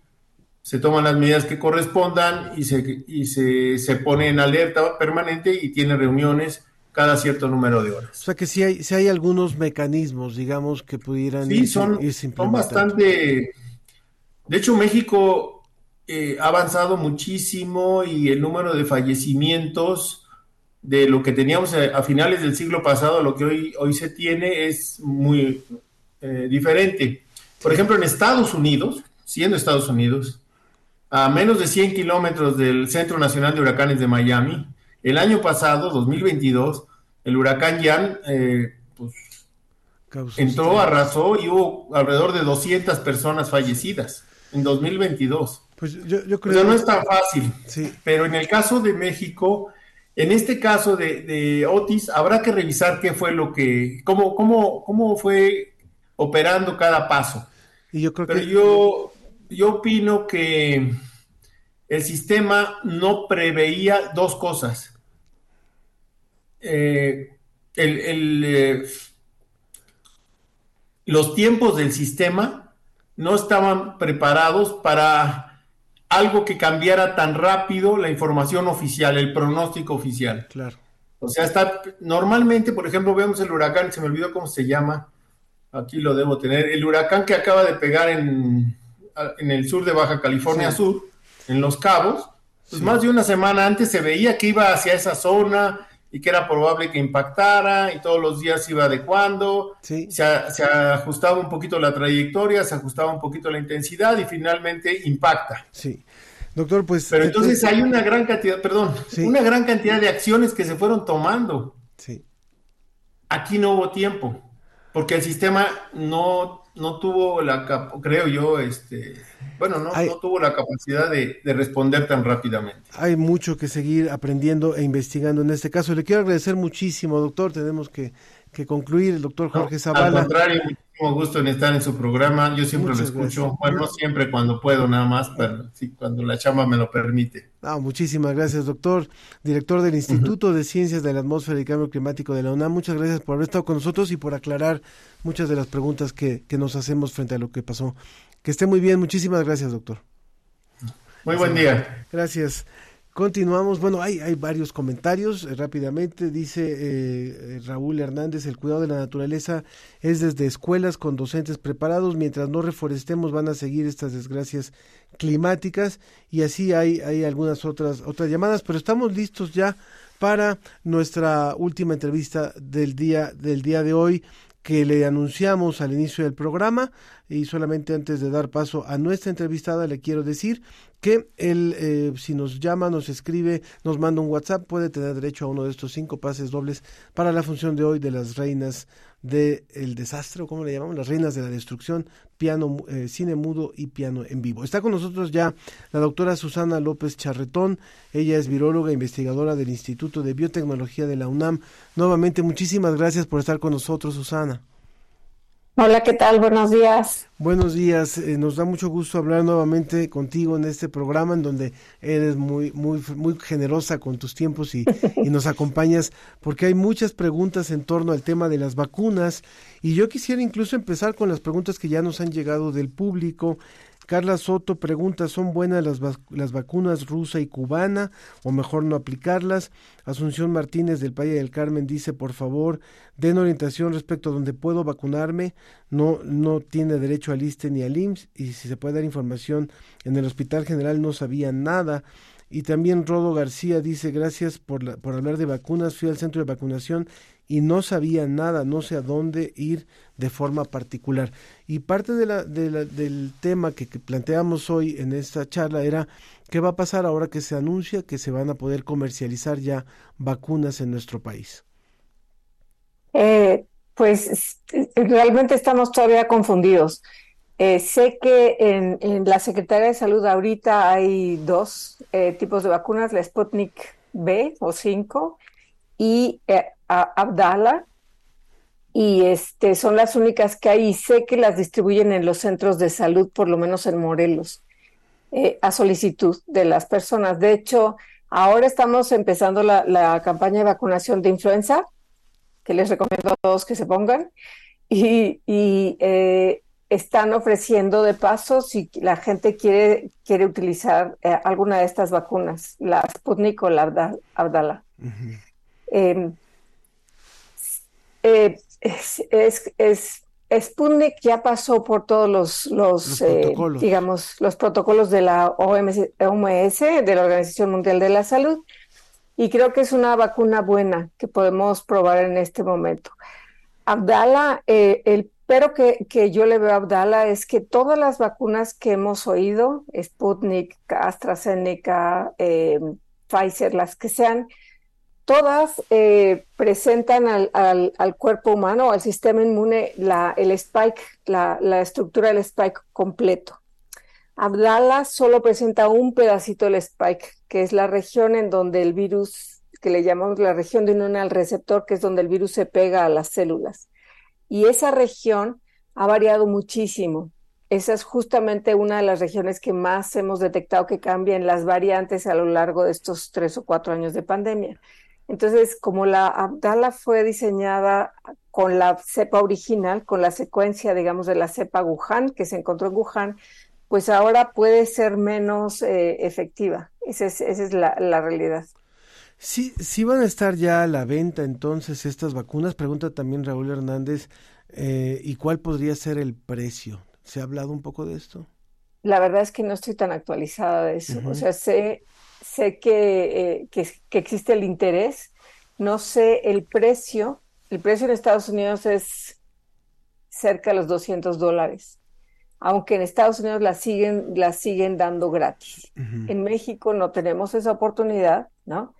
se toman las medidas que correspondan y se, y se, se pone en alerta permanente y tiene reuniones cada cierto número de horas.
O sea que si hay, si hay algunos mecanismos, digamos, que pudieran
sí, son, son bastante... De hecho, México eh, ha avanzado muchísimo y el número de fallecimientos de lo que teníamos a, finales del siglo pasado a lo que hoy, hoy se tiene es muy eh, diferente. Por ejemplo, en Estados Unidos, siendo Estados Unidos, a menos de 100 kilómetros del Centro Nacional de Huracanes de Miami. El año pasado, 2022, el huracán Jan eh, pues, entró, arrasó y hubo alrededor de 200 personas fallecidas en 2022.
Pues yo, yo creo...
O no es tan fácil. Sí. Pero en el caso de México, en este caso de, Otis, habrá que revisar qué fue lo que, cómo, cómo, cómo fue operando cada paso.
Y yo creo
Pero
que...
yo yo opino que el sistema no preveía dos cosas. Eh, eh, los tiempos del sistema no estaban preparados para algo que cambiara tan rápido la información oficial, el pronóstico oficial.
Claro.
O sea, está normalmente, por ejemplo, vemos el huracán, se me olvidó cómo se llama, aquí lo debo tener, el huracán que acaba de pegar en en el sur de Baja California Sur, en Los Cabos, pues más de una semana antes se veía que iba hacia esa zona y que era probable que impactara y todos los días iba adecuando, se, se, ajustaba un poquito la trayectoria, se ajustaba un poquito la intensidad y finalmente impacta.
Sí. Doctor, pues...
Pero entonces hay una gran cantidad, perdón, una gran cantidad de acciones que se fueron tomando.
Sí.
Aquí no hubo tiempo, porque el sistema no no tuvo la, creo yo, este, bueno, no, no tuvo la capacidad de, responder tan rápidamente.
Hay mucho que seguir aprendiendo e investigando en este caso. Le quiero agradecer muchísimo, doctor. Tenemos que, concluir, el doctor Jorge Zavala.
Al contrario, muchísimo gusto en estar en su programa. Yo siempre lo escucho. Bueno, no siempre cuando puedo, nada más, pero sí, cuando la chamba me lo permite.
Ah, muchísimas gracias, doctor, director del Instituto de Ciencias de la Atmósfera y Cambio Climático de la UNAM. Muchas gracias por haber estado con nosotros y por aclarar muchas de las preguntas que, que nos hacemos frente a lo que pasó. Que esté muy bien. Muchísimas gracias, doctor.
Muy buen día.
Gracias. Continuamos, bueno, hay, varios comentarios eh, rápidamente. Dice eh, Raúl Hernández, el cuidado de la naturaleza es desde escuelas con docentes preparados. Mientras no reforestemos van a seguir estas desgracias climáticas y así hay, hay algunas otras, otras llamadas, pero estamos listos ya para nuestra última entrevista del día, del día de hoy que le anunciamos al inicio del programa y solamente antes de dar paso a nuestra entrevistada le quiero decir que él eh, si nos llama, nos escribe, nos manda un WhatsApp puede tener derecho a uno de estos cinco pases dobles para la función de hoy de las reinas del desastre, o como le llamamos, las reinas de la destrucción, piano, eh, cine mudo y piano en vivo. Está con nosotros ya la doctora Susana López Charretón, ella es viróloga, investigadora del Instituto de Biotecnología de la UNAM. Nuevamente, muchísimas gracias por estar con nosotros, Susana.
Hola, ¿qué tal? Buenos días.
Buenos días. Eh, nos da mucho gusto hablar nuevamente contigo en este programa en donde eres muy muy muy generosa con tus tiempos y, y, nos acompañas porque hay muchas preguntas en torno al tema de las vacunas y yo quisiera incluso empezar con las preguntas que ya nos han llegado del público. Carla Soto pregunta, ¿son buenas las, las vacunas rusa y cubana o mejor no aplicarlas? Asunción Martínez del Valle del Carmen dice, por favor, den orientación respecto a dónde puedo vacunarme. No, no tiene derecho al ISTE ni al IMSS y si se puede dar información en el Hospital General no sabía nada. Y también Rodo García dice, gracias por, por hablar de vacunas, fui al centro de vacunación y no sabía nada, no sé a dónde ir de forma particular. Y parte de la, de la, del tema que, planteamos hoy en esta charla era qué va a pasar ahora que se anuncia que se van a poder comercializar ya vacunas en nuestro país.
Eh, pues realmente estamos todavía confundidos. Eh, sé que en, la Secretaría de Salud ahorita hay dos eh, tipos de vacunas, la Sputnik B o 5 y Abdala, y este, son las únicas que hay y sé que las distribuyen en los centros de salud, por lo menos en Morelos, eh, a solicitud de las personas. De hecho, ahora estamos empezando la, la, campaña de vacunación de influenza, que les recomiendo a todos que se pongan, y, y eh, están ofreciendo de paso si la gente quiere, quiere utilizar eh, alguna de estas vacunas, la Sputnik o la Abdala. Uh -huh. Eh, es, es, es, Sputnik ya pasó por todos los, los,
Los
eh,
protocolos.
digamos, los protocolos de la OMS, OMS, de la Organización Mundial de la Salud, y creo que es una vacuna buena que podemos probar en este momento. Abdala, eh, el pero que, que yo le veo a Abdala es que todas las vacunas que hemos oído, Sputnik, AstraZeneca, eh, Pfizer, las que sean, todas eh, presentan al, al, cuerpo humano, al sistema inmune, la, el spike, la, la, estructura del spike completo. Abdala solo presenta un pedacito del spike, que es la región en donde el virus, que le llamamos la región de unión al receptor, que es donde el virus se pega a las células. Y esa región ha variado muchísimo. Esa es justamente una de las regiones que más hemos detectado que cambian las variantes a lo largo de estos tres o cuatro años de pandemia. Entonces, como la Abdala fue diseñada con la cepa original, con la secuencia, digamos, de la cepa Wuhan, que se encontró en Wuhan, pues ahora puede ser menos eh, efectiva. Esa es, esa es la, la, realidad.
Sí, sí van a estar ya a la venta entonces estas vacunas. Pregunta también Raúl Hernández, eh, ¿y cuál podría ser el precio? ¿Se ha hablado un poco de esto?
La verdad es que no estoy tan actualizada de eso. Uh -huh. O sea, sé, sé que, eh, que, que, existe el interés, no sé el precio. El precio en Estados Unidos es cerca de los 200 dólares, aunque en Estados Unidos la siguen, la siguen dando gratis. Uh -huh. En México no tenemos esa oportunidad, ¿no?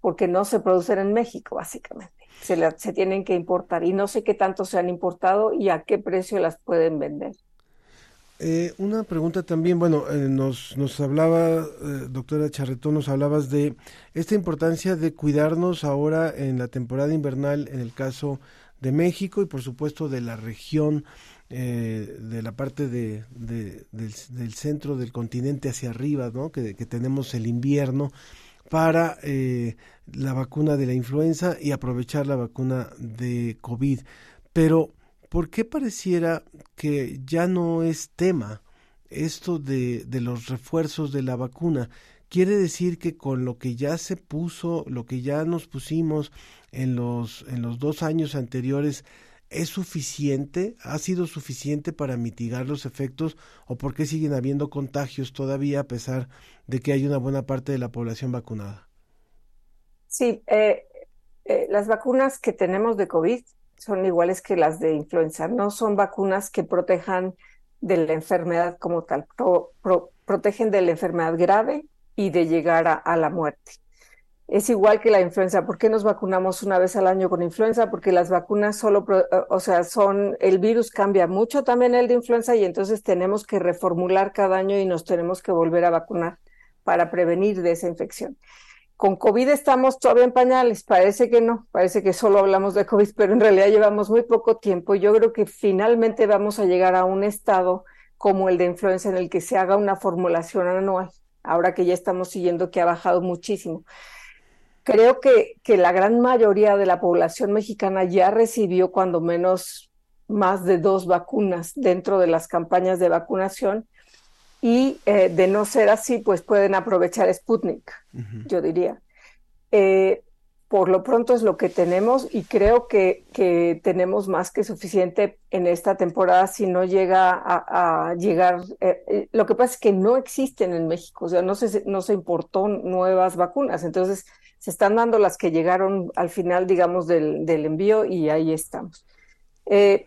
Porque no se producen en México, básicamente. Se, la, se tienen que importar y no sé qué tanto se han importado y a qué precio las pueden vender.
Eh, una pregunta también, bueno, eh, nos, nos hablaba, eh, doctora Charretón, nos hablabas de esta importancia de cuidarnos ahora en la temporada invernal, en el caso de México y por supuesto de la región eh, de la parte de, del, centro del continente hacia arriba, ¿no? que, tenemos el invierno, para eh, la vacuna de la influenza y aprovechar la vacuna de COVID. Pero, ¿por qué pareciera que ya no es tema esto de, de los refuerzos de la vacuna? Quiere decir que con lo que ya se puso, lo que ya nos pusimos en los, en los dos años anteriores, ¿Es suficiente? ¿Ha sido suficiente para mitigar los efectos o por qué siguen habiendo contagios todavía a pesar de que hay una buena parte de la población vacunada?
Sí, eh, eh, las vacunas que tenemos de COVID son iguales que las de influenza. No son vacunas que protejan de la enfermedad como tal, protegen de la enfermedad grave y de llegar a la muerte es igual que la influenza. ¿Por qué nos vacunamos una vez al año con influenza? Porque las vacunas solo, eh, o sea, son, el virus cambia mucho también el de influenza y entonces tenemos que reformular cada año y nos tenemos que volver a vacunar para prevenir de esa infección. Con COVID estamos todavía en pañales, parece que no, parece que solo hablamos de COVID, pero en realidad llevamos muy poco tiempo. Yo creo que finalmente vamos a llegar a un estado como el de influenza en el que se haga una formulación anual, ahora que ya estamos siguiendo que ha bajado muchísimo creo que, que la gran mayoría de la población mexicana ya recibió cuando menos más de dos vacunas dentro de las campañas de vacunación y eh, de no ser así, pues pueden aprovechar Sputnik, yo diría. Eh, por lo pronto es lo que tenemos y creo que, que, tenemos más que suficiente en esta temporada si no llega a, llegar. Eh, lo que pasa es que no existen en México, o sea, no se, no se importó nuevas vacunas. Entonces, se están dando las que llegaron al final, digamos, del, envío y ahí estamos. Eh,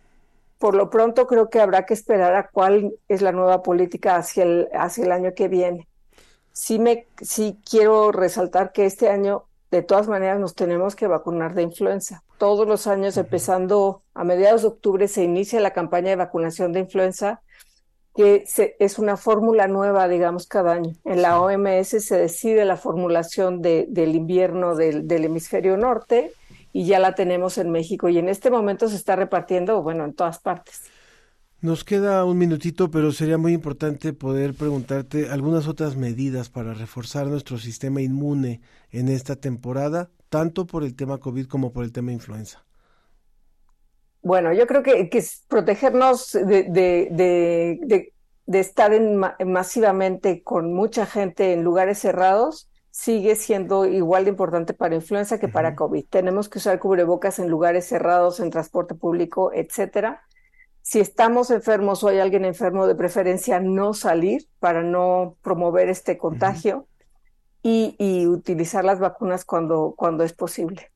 por lo pronto creo que habrá que esperar a cuál es la nueva política hacia el, hacia el año que viene. Sí, me, sí quiero resaltar que este año, de todas maneras, nos tenemos que vacunar de influenza. Todos los años, empezando a mediados de octubre, se inicia la campaña de vacunación de influenza que es una fórmula nueva, digamos, cada año. En la OMS se decide la formulación del invierno del, hemisferio norte y ya la tenemos en México y en este momento se está repartiendo, bueno, en todas partes.
Nos queda un minutito, pero sería muy importante poder preguntarte algunas otras medidas para reforzar nuestro sistema inmune en esta temporada, tanto por el tema COVID como por el tema influenza.
Bueno, yo creo que, que protegernos de, de, de, estar en, masivamente con mucha gente en lugares cerrados sigue siendo igual de importante para influenza que para COVID. Tenemos que usar cubrebocas en lugares cerrados, en transporte público, etcétera. Si estamos enfermos o hay alguien enfermo, de preferencia no salir para no promover este contagio y, y, utilizar las vacunas cuando, cuando es posible.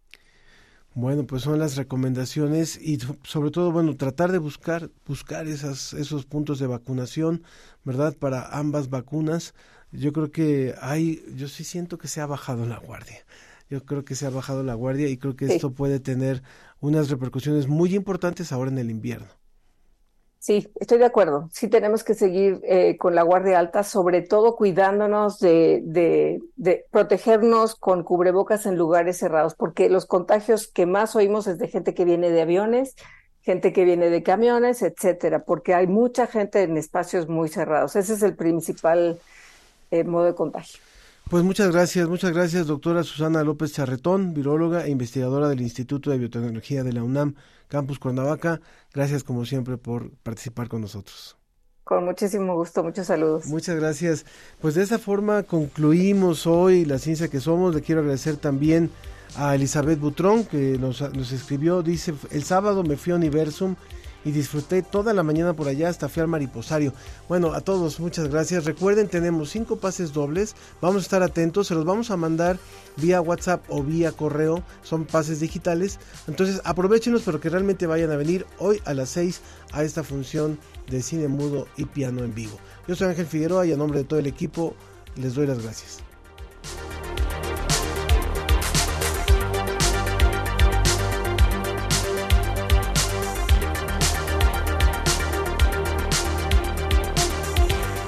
Bueno, pues son las recomendaciones y sobre todo, bueno, tratar de buscar buscar esas esos puntos de vacunación, ¿verdad? Para ambas vacunas. Yo creo que hay yo sí siento que se ha bajado la guardia. Yo creo que se ha bajado la guardia y creo que esto puede tener unas repercusiones muy importantes ahora en el invierno.
Sí, estoy de acuerdo. Sí tenemos que seguir eh, con la guardia alta, sobre todo cuidándonos de, de, protegernos con cubrebocas en lugares cerrados, porque los contagios que más oímos es de gente que viene de aviones, gente que viene de camiones, etcétera, porque hay mucha gente en espacios muy cerrados. Ese es el principal eh, modo de contagio.
Pues muchas gracias, muchas gracias, doctora Susana López Charretón, viróloga e investigadora del Instituto de Biotecnología de la UNAM, Campus Cuernavaca. Gracias, como siempre, por participar con nosotros.
Con muchísimo gusto, muchos saludos.
Muchas gracias. Pues de esta forma concluimos hoy la ciencia que somos. Le quiero agradecer también a Elizabeth Butrón que nos, nos escribió. Dice, el sábado me fui a Universum y disfruté toda la mañana por allá hasta fui mariposario. Bueno, a todos muchas gracias. Recuerden, tenemos cinco pases dobles. Vamos a estar atentos, se los vamos a mandar vía WhatsApp o vía correo. Son pases digitales. Entonces aprovechenlos, pero que realmente vayan a venir hoy a las 6 a esta función de cine mudo y piano en vivo. Yo soy Ángel Figueroa y a nombre de todo el equipo les doy las gracias.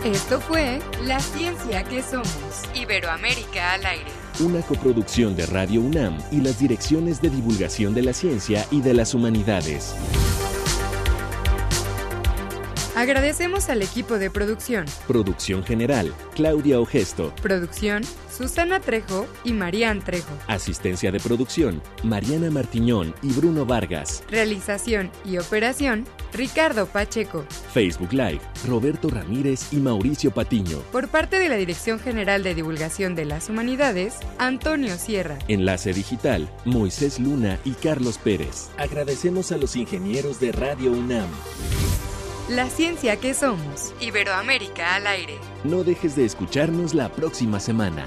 Esto fue La Ciencia que Somos, Iberoamérica al aire.
Una coproducción de Radio UNAM y las direcciones de divulgación de la ciencia y de las humanidades.
Agradecemos al equipo de producción.
Producción general, Claudia Ogesto.
Producción, Susana Trejo y Marían Trejo.
Asistencia de producción, Mariana Martiñón y Bruno Vargas.
Realización y operación, Ricardo Pacheco.
Facebook Live, Roberto Ramírez y Mauricio Patiño.
Por parte de la Dirección General de Divulgación de las Humanidades, Antonio Sierra.
Enlace digital, Moisés Luna y Carlos Pérez. Agradecemos a los ingenieros de Radio UNAM.
La ciencia que somos. Iberoamérica al aire.
No dejes de escucharnos la próxima semana.